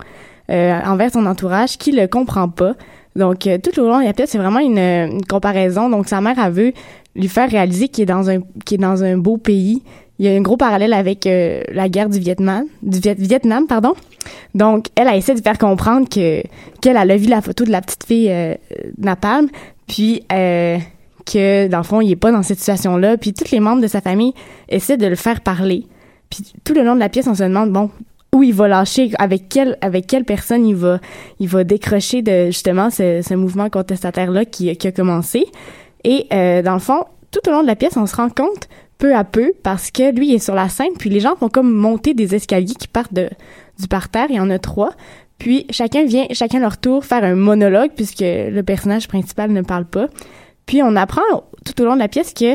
S6: euh, envers son entourage qui le comprend pas. Donc, euh, tout au long de la pièce, c'est vraiment une, une comparaison. Donc, sa mère, elle veut lui faire réaliser qu'il est dans un qu'il est dans un beau pays. Il y a un gros parallèle avec la guerre du Vietnam, du Viet- Vietnam, pardon. Donc, elle a essayé de faire comprendre que qu'elle elle a vu la photo de la petite fille Napalm, puis que dans le fond, il est pas dans cette situation-là. Puis tous les membres de sa famille essaient de le faire parler. Puis tout le long de la pièce, on se demande bon où il va lâcher, avec quelle avec quelle personne il va il va décrocher de justement ce, ce mouvement contestataire là qui, a commencé. Et euh, dans le fond, tout au long de la pièce, on se rend compte peu à peu parce que lui est sur la scène, puis les gens vont comme monter des escaliers qui partent de du parterre. Il y en a trois. Puis chacun vient, chacun leur tour, faire un monologue puisque le personnage principal ne parle pas. Puis on apprend tout au long de la pièce que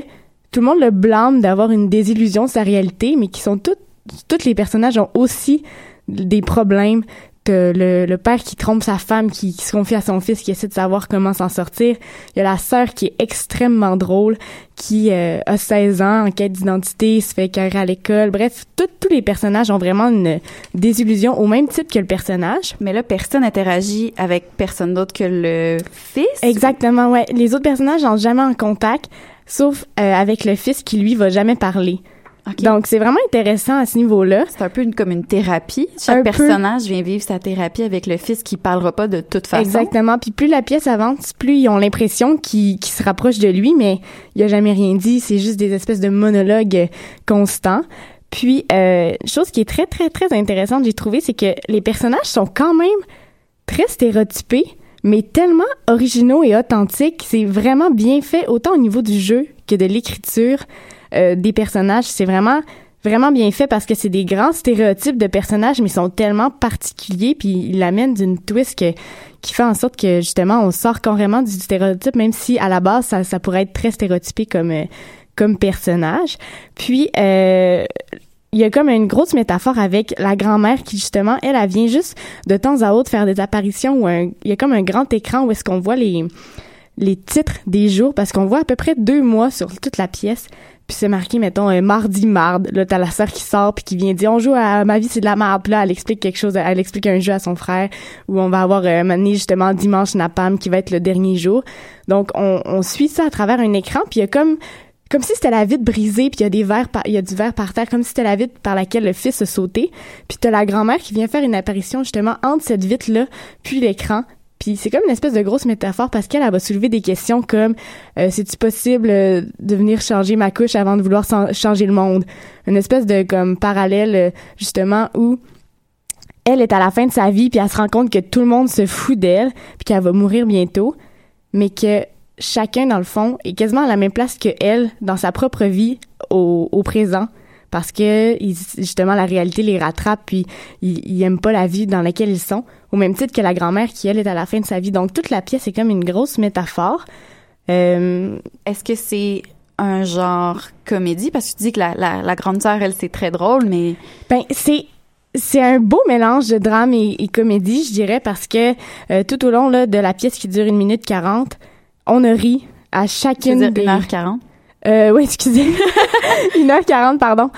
S6: tout le monde le blâme d'avoir une désillusion de sa réalité, mais qui sont toutes, tous les personnages ont aussi des problèmes, t'as le, le père qui trompe sa femme, qui, qui se confie à son fils, qui essaie de savoir comment s'en sortir. Il y a la sœur qui est extrêmement drôle, qui euh, a 16 ans, en quête d'identité, se fait carrer à l'école. Bref, tout- tous les personnages ont vraiment une désillusion au même titre que le personnage.
S3: Mais là, personne interagit avec personne d'autre que le fils?
S6: Exactement, ouais. Les autres personnages n'ont jamais en contact, sauf euh, avec le fils qui, lui, va jamais parler. Donc, c'est vraiment intéressant à ce niveau-là.
S3: C'est un peu une, comme une thérapie. Chaque
S6: Un peu.
S3: personnage vient vivre sa thérapie avec le fils qui parlera pas de toute façon.
S6: Exactement. Puis plus la pièce avance, plus ils ont l'impression qu'il qu'il se rapproche de lui, mais il a jamais rien dit. C'est juste des espèces de monologues constants. Puis, euh, chose qui est très, très, très intéressante, j'ai trouvé, c'est que les personnages sont quand même très stéréotypés, mais tellement originaux et authentiques. C'est vraiment bien fait, autant au niveau du jeu que de l'écriture euh, des personnages. C'est vraiment vraiment bien fait parce que c'est des grands stéréotypes de personnages, mais ils sont tellement particuliers, puis ils l'amènent d'une twist qui fait en sorte que, justement, on sort carrément du stéréotype, même si, à la base, ça, pourrait être très stéréotypé comme, euh, personnage. Puis, euh, il y a comme une grosse métaphore avec la grand-mère qui, justement, elle, vient juste de temps à autre faire des apparitions où il y a comme un grand écran où est-ce qu'on voit les, les titres des jours parce qu'on voit à peu près deux mois sur toute la pièce. C'est marqué, mettons, euh, mardi marde. Là, t'as la sœur qui sort puis qui vient dire, on joue à ma vie, c'est de la. Puis là, elle explique quelque chose, elle explique un jeu à son frère où on va avoir euh, maintenant justement dimanche Napam qui va être le dernier jour. Donc, on, on suit ça à travers un écran puis il y a comme comme si c'était la vitre brisée, puis il y a du verre par terre, comme si c'était la vitre par laquelle le fils a sauté. Puis t'as la grand-mère qui vient faire une apparition justement entre cette vitre-là, puis l'écran. Puis c'est comme une espèce de grosse métaphore parce qu'elle elle va soulever des questions comme euh, c'est-tu possible euh, de venir changer ma couche avant de vouloir changer le monde? Une espèce de comme parallèle euh, justement où elle est à la fin de sa vie puis elle se rend compte que tout le monde se fout d'elle puis qu'elle va mourir bientôt, mais que chacun dans le fond est quasiment à la même place que elle dans sa propre vie au présent parce que ils- justement la réalité les rattrape puis ils, ils aiment pas la vie dans laquelle ils sont au même titre que la grand-mère qui elle est à la fin de sa vie donc toute la pièce est comme une grosse métaphore Euh,
S3: Est-ce que c'est un genre comédie? Parce que tu dis que la, la, la grande sœur, elle, c'est très drôle, mais...
S6: Ben, c'est c'est un beau mélange de drame et, et comédie, je dirais, parce que euh, tout au long là, de la pièce qui dure une minute 40, on a ri à chacune des...
S3: 1h40?
S6: Euh, oui, *laughs* excusez. 1h40, pardon.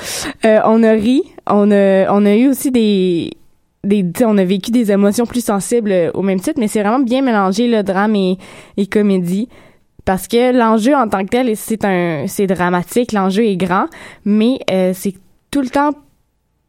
S6: Euh, on a ri. On a, on a eu aussi des, des, on a vécu des émotions plus sensibles euh, au même titre, mais c'est vraiment bien mélangé, le drame et, et comédie. Parce que l'enjeu en tant que tel, c'est un, c'est dramatique, l'enjeu est grand, mais euh, c'est tout le temps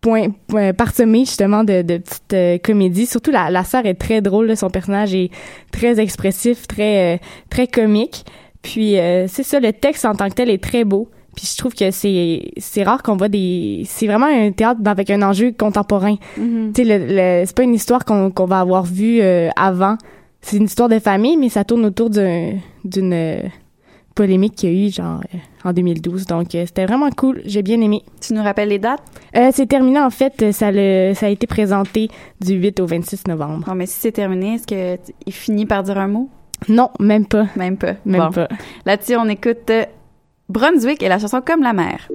S6: point, point- parsemé justement de, de petites euh, comédies. Surtout la, la sœur est très drôle, là, son personnage est très expressif, très, euh, très comique. Puis euh, c'est ça, le texte en tant que tel est très beau. Puis je trouve que c'est c'est rare qu'on voit des c'est vraiment un théâtre avec un enjeu contemporain.
S3: Mhm.
S6: Tu sais le, le- c'est pas une histoire qu'on qu'on va avoir vue euh, avant. C'est une histoire de famille mais ça tourne autour d'un d'une euh, polémique qu'il y a eu genre en 2012. Donc c'était vraiment cool, j'ai bien aimé.
S3: Tu nous rappelles les dates?
S6: Euh, c'est terminé en fait, ça le ça a été présenté du 8 au 26 novembre.
S3: Bon, mais si c'est terminé, est-ce que il finit par dire un mot?
S6: Non, même pas.
S3: Même pas.
S6: Même
S3: Bon.
S6: pas.
S3: Là-dessus, on écoute euh, Brunswick et la chanson Comme la mer.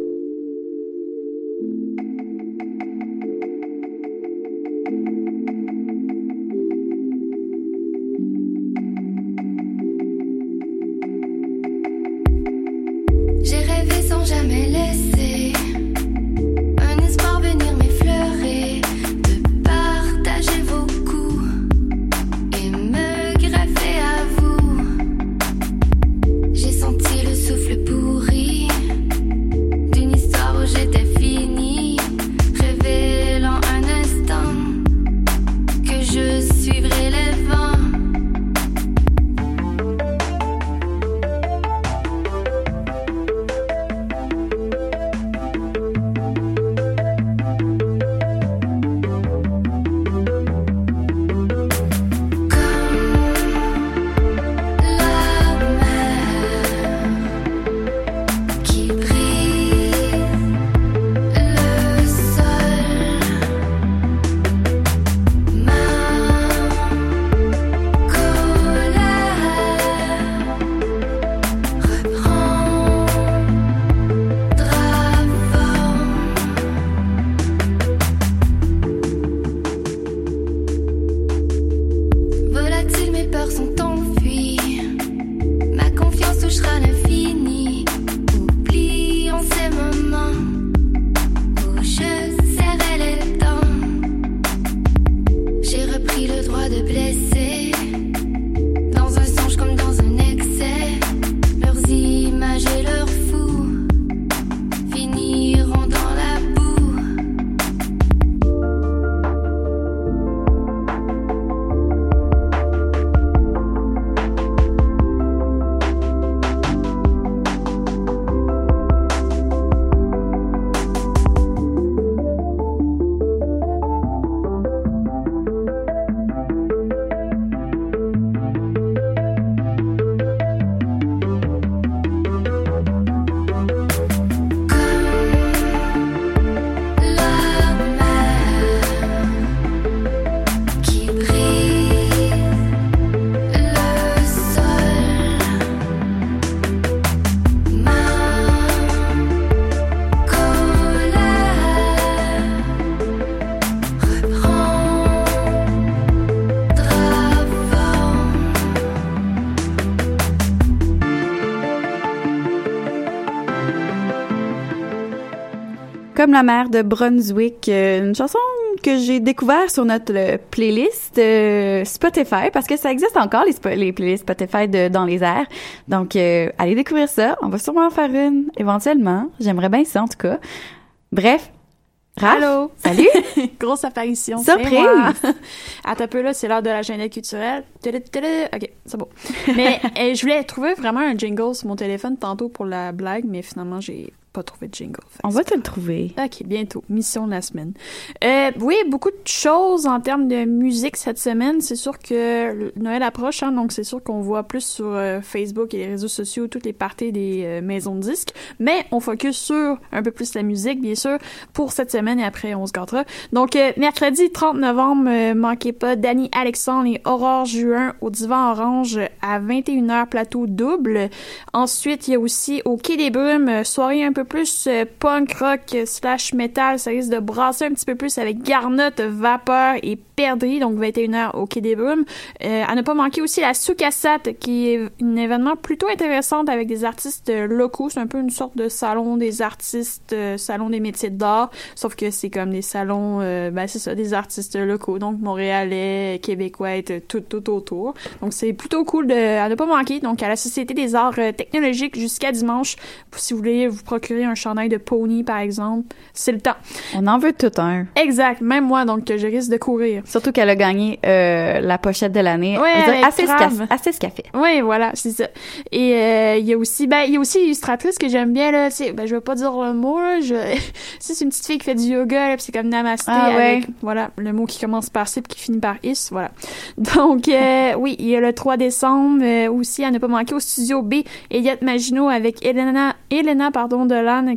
S3: Comme la mer de Brunswick, euh, une chanson que j'ai découvert sur notre euh, playlist euh, Spotify parce que ça existe encore les, spo- les playlists Spotify de dans les airs. Donc euh, allez découvrir ça. On va sûrement en faire une éventuellement. J'aimerais bien ça en tout cas. Bref. Raph,
S12: Allô?
S3: Salut! *laughs*
S12: Grosse apparition.
S3: Surprise! *laughs*
S12: Attends un peu là, c'est l'heure de l'agenda culturel. Télé, télé. Ok, c'est bon. Mais *laughs* je voulais trouver vraiment un jingle sur mon téléphone tantôt pour la blague, mais finalement, j'ai pas trouvé de jingle.
S3: On va te le trouver.
S12: Ok, bientôt. Mission de la semaine. Euh, oui, beaucoup de choses en termes de musique cette semaine. C'est sûr que Noël approche, hein, donc c'est sûr qu'on voit plus sur euh, Facebook et les réseaux sociaux toutes les parties des euh, maisons de disques. Mais on focus sur un peu plus la musique, bien sûr, pour cette semaine et après on se gâtera. Donc, euh, mercredi 30 novembre, manquez pas Danny Alexandre et Aurore Juin au Divan Orange à 21h plateau double. Ensuite, il y a aussi au Quai des Brumes, soirée un peu plus euh, punk rock slash metal. Ça risque de brasser un petit peu plus avec Garnotte, Vapeur et Perdrix, donc 21h au Quai des Brumes. Euh, à ne pas manquer aussi la Soukassat, qui est un événement plutôt intéressant avec des artistes euh, locaux. C'est un peu une sorte de salon des artistes, salon des métiers d'art, sauf que c'est comme des salons, euh, ben c'est ça, des artistes locaux, donc montréalais, québécois, tout, tout autour. Donc c'est plutôt cool à ne pas manquer. Donc à la Société des arts technologiques jusqu'à dimanche, si vous voulez vous procurer un chandail de pony par exemple, c'est le temps.
S3: On en veut tout un.
S12: Exact, même moi, donc je risque de courir.
S3: Surtout qu'elle a gagné euh, la pochette de l'année.
S12: Ouais,
S3: veux assez, ce qu'elle fait.
S12: Oui, voilà, c'est ça. Et euh, il y a aussi, ben, il y a aussi l'illustratrice que j'aime bien là. Tu ben, je vais pas dire le mot là. Je, *laughs* c'est une petite fille qui fait du yoga, là, c'est comme namasté
S3: Ah, ouais.
S12: avec, voilà, le mot qui commence par C puis qui finit par is, voilà. *laughs* Donc, euh, oui, il y a le 3 décembre euh, aussi à ne pas manquer au studio B, Elliot Maginot avec Elena, Elena pardon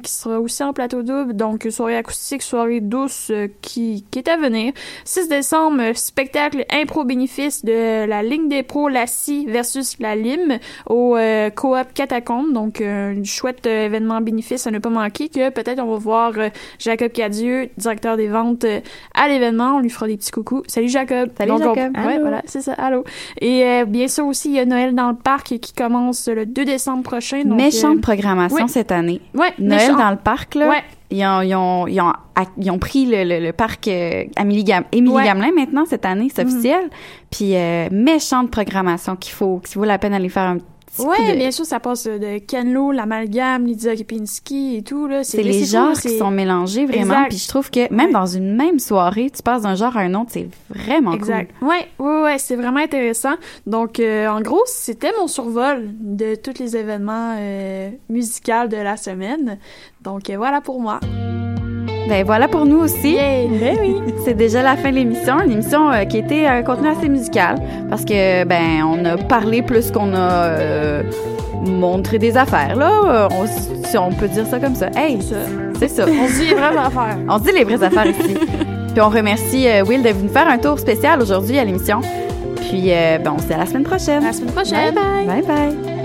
S12: Qui sera aussi en plateau double. Donc, soirée acoustique, soirée douce euh, qui, qui est à venir. 6 décembre, spectacle impro bénéfice de la ligne des pros La Scie versus la Lime au euh, Coop Catacombe. Donc, euh, un chouette euh, événement bénéfice à ne pas manquer que peut-être on va voir euh, Jacob Cadieux, directeur des ventes euh, à l'événement. On lui fera des petits coucous. Salut Jacob.
S3: Salut,
S12: Donc, on-
S3: Jacob.
S12: Ouais, voilà, c'est ça. Allô. Et euh, bien sûr aussi, il y a Noël dans le parc qui commence le 2 décembre prochain. Donc,
S3: Méchante programmation
S12: oui.
S3: cette année.
S12: Ouais,
S3: Noël
S12: méchant.
S3: dans le parc, là.
S12: Ouais.
S3: Ils ont, ils ont, ils ont, ils ont pris le, le, le parc euh, Amélie, Gam Émilie
S12: Ouais.
S3: Gamelin maintenant cette année, c'est
S12: Mhm.
S3: officiel. Puis euh, méchante programmation qu'il faut, qu'il vaut la peine d'aller faire un petit
S12: Ouais,
S3: de-
S12: bien sûr, ça passe de Ken Lo, l'amalgame, Lydia Kepinski et tout, là.
S3: C'est les genres qui sont mélangés vraiment.
S12: Exact.
S3: Puis je trouve que même dans une même soirée, tu passes d'un genre à un autre, c'est vraiment
S12: Exact. Ouais, ouais, ouais, c'est vraiment intéressant. Donc, euh, en gros, c'était mon survol de tous les événements euh, musicaux de la semaine. Donc, euh, voilà pour moi.
S3: Ben voilà pour nous aussi.
S12: Ben oui. *laughs*
S3: C'est déjà la fin de l'émission, une émission euh, qui était un contenu assez musical parce que ben on a parlé plus qu'on a euh, montré des affaires là. Euh, On, si on peut dire ça comme ça. Hey, c'est ça.
S12: On se dit les vraies affaires.
S3: On se dit les vraies affaires ici. *laughs* Puis on remercie euh, Will de venir faire un tour spécial aujourd'hui à l'émission. Puis ben on se dit à la semaine prochaine.
S12: À la semaine prochaine.
S3: Bye bye. Bye bye.